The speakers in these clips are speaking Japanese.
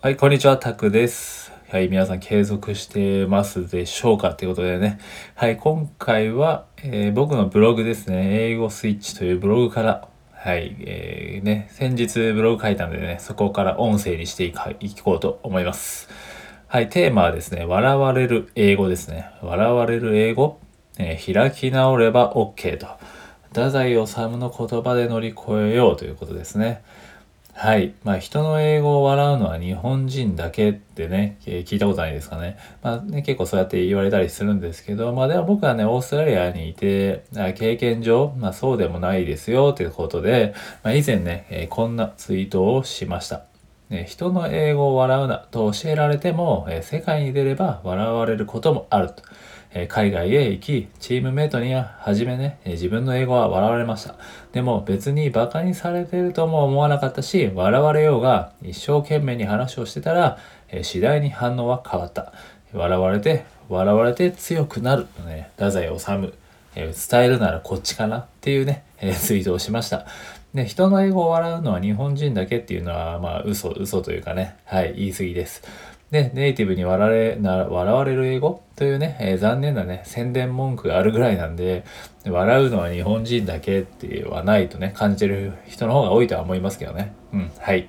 はい、こんにちは、タクです。はい、皆さん継続してますでしょうかということでね。はい、今回は、えー僕のブログですね、英語スイッチというブログから、はい、えーね、先日ブログ書いたんでね、そこから音声にしていこうと思います。はい、テーマはですね、笑われる英語ですね。笑われる英語、えー開き直れば OK と。太宰治の言葉で乗り越えようということですね。はい。まあ、人の英語を笑うのは日本人だけってね、えー聞いたことないですかね。まあね、結構そうやって言われたりするんですけど、まあでも僕はね、オーストラリアにいて、経験上、まあそうでもないですよということで、まあ以前ね、えーこんなツイートをしました。ね、人の英語を笑うなと教えられても、えー世界に出れば笑われることもあると。え海外へ行き、チームメイトには初めね、え自分の英語は笑われました。でも別に馬鹿にされてるとも思わなかったし、笑われようが一生懸命に話をしてたら、え次第に反応は変わった。笑われて、笑われて強くなる。ね、太宰治。え伝えるならこっちかなっていうね、えツイートをしました。で、人の英語を笑うのは日本人だけっていうのは、まあ、嘘、嘘というかね、はい、言い過ぎです。ね、ネイティブに笑われ、な笑われる英語？というね、えー残念なね、宣伝文句があるぐらいなんで、笑うのは日本人だけってはないとね、感じてる人の方が多いとは思いますけどね。うん、はい。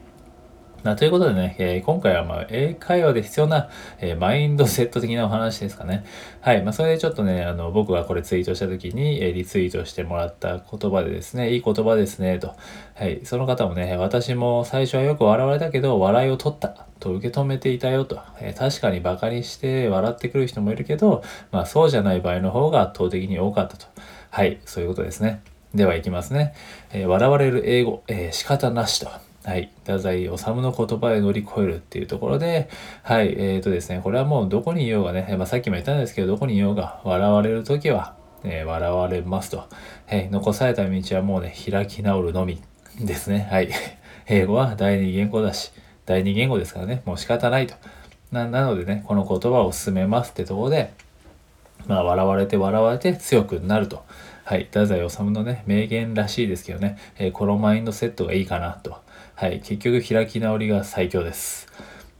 まあ、ということでね、えー今回はま英会話で必要な、えーマインドセット的なお話ですかね。はい。まあ、それでちょっとね、あの、僕がこれツイートした時に、えーリツイートしてもらった言葉でですね、いい言葉ですね、と。はい。その方もね、私も最初はよく笑われたけど、笑いを取ったと受け止めていたよと。え確かにバカにして笑ってくる人もいるけど、まあ、そうじゃない場合の方が圧倒的に多かったと。はい。そういうことですね。では行きますね。え笑われる英語、え仕方なしと。はい。太宰治の言葉で乗り越えるっていうところで、はい。えーとですね、これはもうどこにいようがね、まあ、さっきも言ったんですけど、どこにいようが笑われるときは、えー笑われますと。はい。残された道はもうね、開き直るのみですね。はい。英語は第二言語だし、第二言語ですからね、もう仕方ないと。ななのでね、この言葉を進めますってところで、まあ、笑われて笑われて強くなると。はい。太宰治のね、名言らしいですけどね、えーこのマインドセットがいいかなと。はい。結局、開き直りが最強です。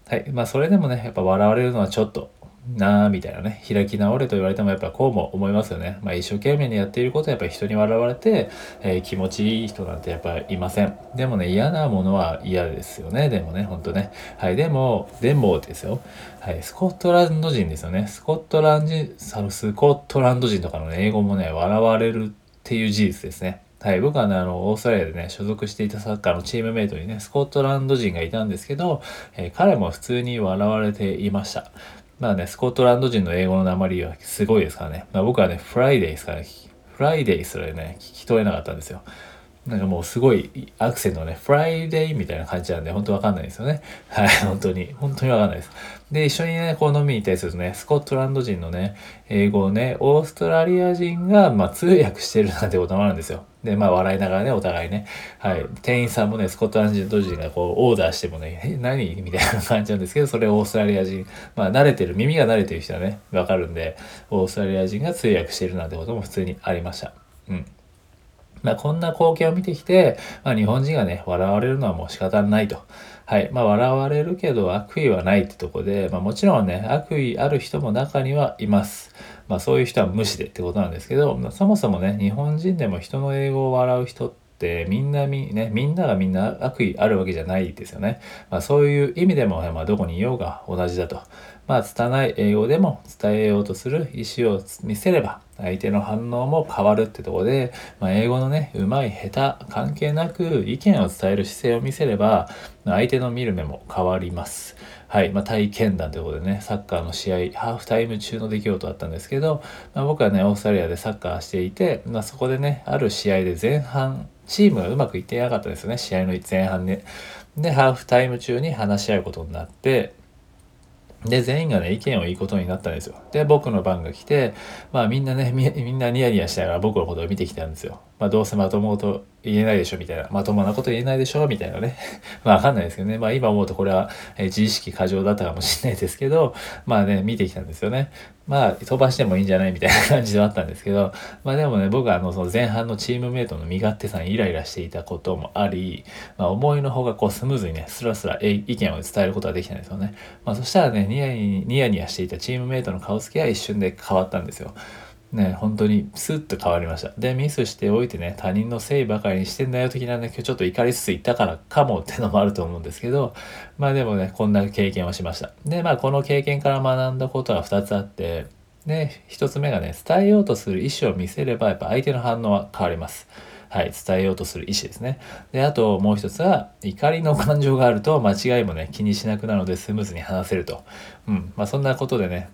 はい。まあ、それでもね、やっぱ笑われるのはちょっと、なあみたいなね、開き直れと言われてもやっぱこうも思いますよね。まあ一生懸命にやっていることはやっぱり人に笑われて、えー気持ちいい人なんてやっぱいません。でもね、嫌なものは嫌ですよね。でもね、ほんとね。はい。でも、でもですよ。はい。スコットランド人ですよね。スコットランド人、さスコットランド人とかの、英語もね、笑われるっていう事実ですね。はい、僕はね、あの、オーストラリアでね、所属していたサッカーのチームメイトにね、スコットランド人がいたんですけど、えー彼も普通に笑われていました。まあね、スコットランド人の英語の鉛はすごいですからね。まあ僕はね、 Friday ですからね、 Friday すらね、聞き取れなかったんですよ。なんかもうすごいアクセントね、 Friday みたいな感じなんで、本当わかんないですよね。はい、本当に。本当にわかんないです。で、一緒にね、こう飲みに行ったりするとね、スコットランド人のね、英語をね、オーストラリア人が、まあ、通訳してるなんてこともあるんですよ。で、まあ、笑いながらね、お互いね、はい、店員さんもね、スコットランド人がこう、オーダーしてもね、え、何？みたいな感じなんですけど、それをオーストラリア人、まあ、慣れてる、耳が慣れてる人はね、わかるんで、オーストラリア人が通訳してるなんてことも普通にありました。うん。まあ、こんな光景を見てきて、まあ、日本人がね、笑われるのはもう仕方ないと。はい。まあ、笑われるけど悪意はないってとこで、まあ、もちろんね、悪意ある人も中にはいます。まあ、そういう人は無視でってことなんですけど、そもそもね、日本人でも人の英語を笑う人って、みんなみ、ね、みんながみんな悪意あるわけじゃないですよね。まあ、そういう意味でも、まあ、どこにいようが同じだと。まあ、拙い英語でも伝えようとする意思を見せれば、相手の反応も変わるってとこで、まあ、英語のね、うまい下手関係なく意見を伝える姿勢を見せれば、相手の見る目も変わります。はい。まあ、体験談ということでね、サッカーの試合、ハーフタイム中の出来事だったんですけど、まあ、僕はね、オーストラリアでサッカーしていて、まあ、そこでね、ある試合で前半、チームがうまくいってなかったですよね、試合の前半ね。で、ハーフタイム中に話し合うことになって、で、全員がね、意見を言うことになったんですよ。で、僕の番が来て、まあみんなね、みみんなニヤニヤしながら僕のことを見てきたんですよ。まあ、どうせまともと言えないでしょみたいな、まともなこと言えないでしょみたいなね。まあわかんないですけどね。まあ今思うとこれは、え自意識過剰だったかもしれないですけど、まあね、見てきたんですよね。まあ飛ばしてもいいんじゃないみたいな感じではあったんですけど、まあでもね、僕はあのその前半のチームメイトの身勝手さにイライラしていたこともあり、まあ思いの方がこうスムーズにね、スラスラ意見を伝えることができたんですよね。まあそしたらね、ニヤニヤニヤしていたチームメイトの顔つきは一瞬で変わったんですよ。ね、本当にスッと変わりました。で、ミスしておいてね、他人のせいばかりにしてんだよ的なね、今日ちょっと怒りつつ言ったからかもってのもあると思うんですけど、まあでもね、こんな経験をしました。で、まあこの経験から学んだことは2つあって、で、1つ目がね、伝えようとする意思を見せれば、やっぱ相手の反応は変わります。はい、伝えようとする意思ですね。で、あともう一つは、怒りの感情があると間違いもね、気にしなくなるのでスムーズに話せると。うん、まあそんなことでね、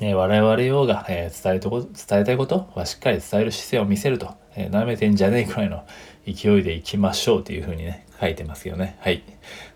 えー、我々ようが、えー、伝えとこ伝えたいことはしっかり伝える姿勢を見せると、えー、舐めてんじゃねえくらいの勢いでいきましょうというふうにね、書いてますよね。はい。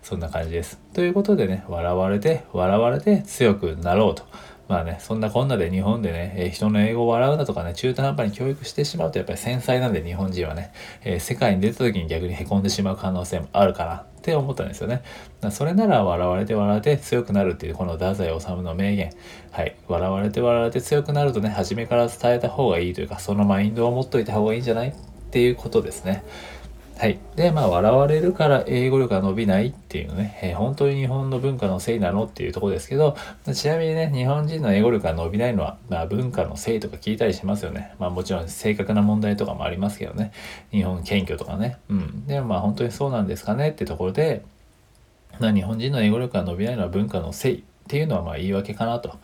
そんな感じです。ということでね、笑われて、笑われて強くなろうと。まあね、そんなこんなで日本でね、えー、人の英語を笑うなとかね、中途半端に教育してしまうとやっぱり繊細なんで日本人はね、えー、世界に出た時に逆に凹んでしまう可能性もあるかなって思ったんですよね。それなら笑われて笑われて強くなるっていうこの太宰治の名言。はい。笑われて笑われて強くなるとね、初めから伝えた方がいいというか、そのマインドを持っといた方がいいんじゃない？っていうことですね。はい。で、まあ、笑われるから英語力が伸びないっていうね、えー、本当に日本の文化のせいなのっていうとこですけど、ちなみにね、日本人の英語力が伸びないのは、まあ、文化のせいとか聞いたりしますよね。まあ、もちろん正確な問題とかもありますけどね。日本謙虚とかね。うん。でもまあ、本当にそうなんですかねってところで、まあ、日本人の英語力が伸びないのは文化のせいっていうのはまあ言い訳かなと。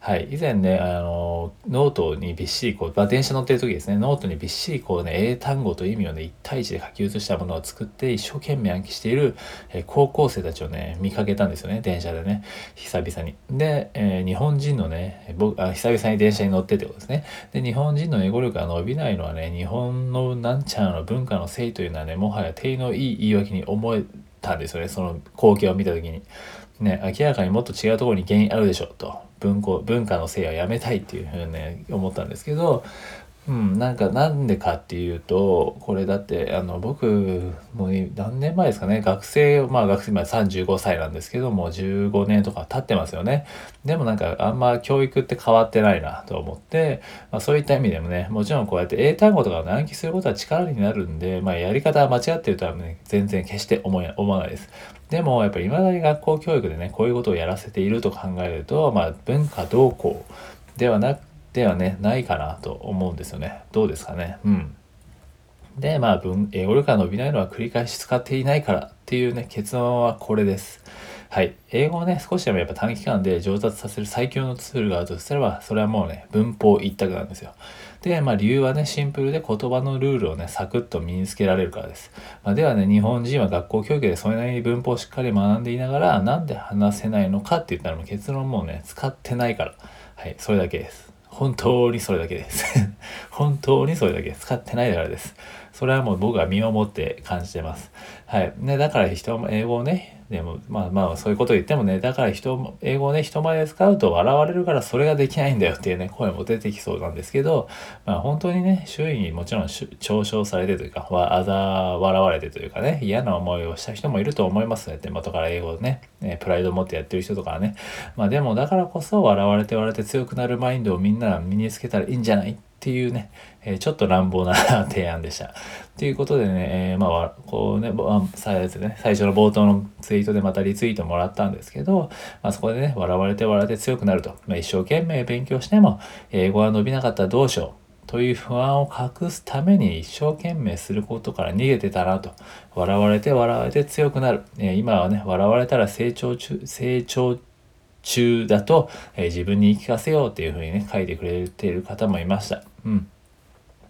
はい。以前ね、あの、ノートにびっしりこう、まあ、電車乗ってる時ですね、ノートにびっしりこうね、英単語と意味をね、1対1で書き写したものを作って一生懸命暗記している、え、高校生たちをね、見かけたんですよね、電車でね、久々に。で、えー、日本人のね、僕あ、久々に電車に乗ってってことですね。で、日本人の英語力が伸びないのはね、日本のなんちゃらの文化のせいというのはね、もはや定のいい言い訳に思えたんですよね、その光景を見た時に。ね、明らかにもっと違うところに原因あるでしょうと。文庫文化のせいはやめたいっていうふうにね思ったんですけどうん、なんかなんでかっていうとこれだってあの僕もう何年前ですかね。学生まあ学生今35歳なんですけども15年とか経ってますよね。でもなんかあんま教育って変わってないなと思って、まあ、そういった意味でもねもちろんこうやって英単語とかを暗記することは力になるんで、まあ、やり方は間違ってるとはね全然決して思思わないです。でもやっぱり未だに学校教育でねこういうことをやらせていると考えるとまあ文化動向ではなくではね、ないかなと思うんですよね。どうですかね。うん。で、まあ、文、英語力が伸びないのは繰り返し使っていないからっていうね、結論はこれです。はい。英語をね、少しでもやっぱ短期間で上達させる最強のツールがあるとすれば、それはもうね、文法一択なんですよ。で、まあ理由はね、シンプルで言葉のルールをね、サクッと身につけられるからです。まあ、ではね、日本人は学校教育でそれなりに文法をしっかり学んでいながら、なんで話せないのかって言ったらもう結論もうね、使ってないから。はい、それだけです。本当にそれだけです 本当にそれだけ使ってないからです。それはもう僕は身をもって感じてます。はい。ね、だから人英語をね、でも、まあまあ、そういうこと言ってもね、だから人、英語をね、人前で使うと笑われるからそれができないんだよっていうね、声も出てきそうなんですけど、まあ本当にね、周囲にもちろん嘲笑されてというか、わ、あざ笑われてというかね、嫌な思いをした人もいると思いますね。手元から英語をね、えプライドを持ってやってる人とかね。まあでも、だからこそ笑われて笑われて強くなるマインドをみんな身につけたらいいんじゃないっていうね、え、ちょっと乱暴な提案でした。ということでね、えー、まあ、こうね、最初ね、最初の冒頭のツイートでまたリツイートもらったんですけど、まあ、そこでね、笑われて笑って強くなると。まあ、一生懸命勉強しても、英語が伸びなかったらどうしよう。という不安を隠すために一生懸命することから逃げてたなと。笑われて笑われて強くなる。えー、今はね、笑われたら成長中、成長中だと、えー、自分に言い聞かせようっていうふうにね、書いてくれている方もいました。うん。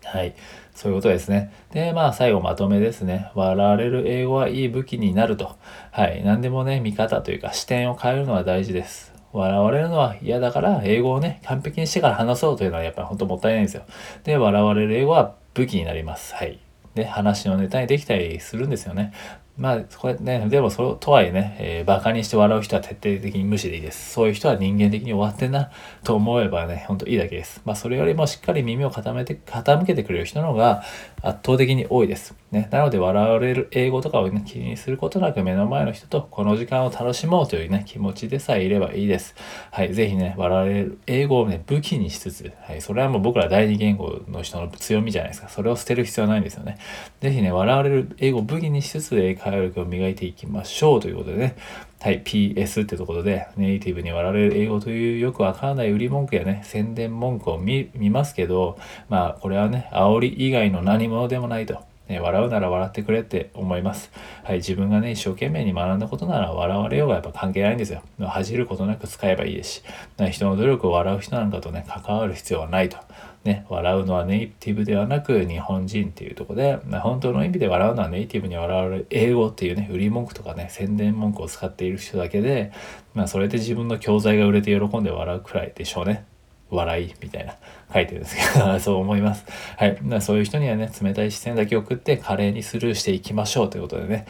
はい。そういうことですね。で、まあ、最後まとめですね。笑われる英語はいい武器になると。はい。何でもね、見方というか視点を変えるのは大事です。笑われるのは嫌だから、英語をね、完璧にしてから話そうというのはやっぱり本当もったいないんですよ。で、笑われる英語は武器になります。はい。で、話のネタにできたりするんですよね。まあ、これね、でもそれとはいえね、えー、馬鹿にして笑う人は徹底的に無視でいいです。そういう人は人間的に終わってんなと思えばね、ほんといいだけです。まあ、それよりもしっかり耳を傾めて、傾けてくれる人の方が、圧倒的に多いです。ね、なので笑われる英語とかをね、気にすることなく目の前の人とこの時間を楽しもうというね、気持ちでさえいればいいです。はい、ぜひね、笑われる英語をね、武器にしつつ、はい、それはもう僕ら第二言語の人の強みじゃないですか。それを捨てる必要はないんですよね。ぜひね、笑われる英語を武器にしつつ英会話力を磨いていきましょうということでね、はい、PS ってところでネイティブに笑われる英語というよくわからない売り文句やね、宣伝文句を見ますけど、まあこれはね、煽り以外の何者でもないと。ね、笑うなら笑ってくれって思います。はい、自分がね、一生懸命に学んだことなら笑われようがやっぱ関係ないんですよ。恥じることなく使えばいいですし、人の努力を笑う人なんかとね、関わる必要はないと。ね、笑うのはネイティブではなく日本人っていうとこで、まあ、本当の意味で笑うのはネイティブに笑われる英語っていうね、売り文句とかね、宣伝文句を使っている人だけで、まあ、それで自分の教材が売れて喜んで笑うくらいでしょうね。笑いみたいな書いてるんですけど そう思います。はい。そういう人にはね、冷たい視線だけ送って華麗にスルーしていきましょうということでね。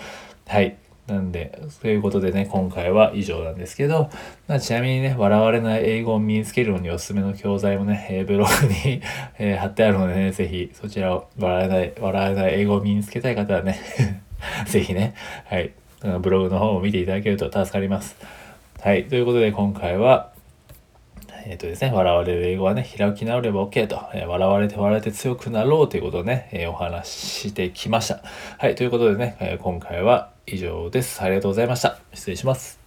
はい。なんで、ということでね、今回は以上なんですけど、まあ、ちなみにね、笑われない英語を身につけるのにおすすめの教材もね、えー、ブログに えー、貼ってあるのでね、ぜひそちらを笑えない、笑えない英語を身につけたい方はね ぜひね、はい、ブログの方を見ていただけると助かります。はい、ということで今回は、えっ、とですね、笑われる英語はね、開き直れば OK と、えー、笑われて笑われて強くなろうということをね、えー、お話ししてきました。はい、ということでね、え今回は以上です。ありがとうございました。失礼します。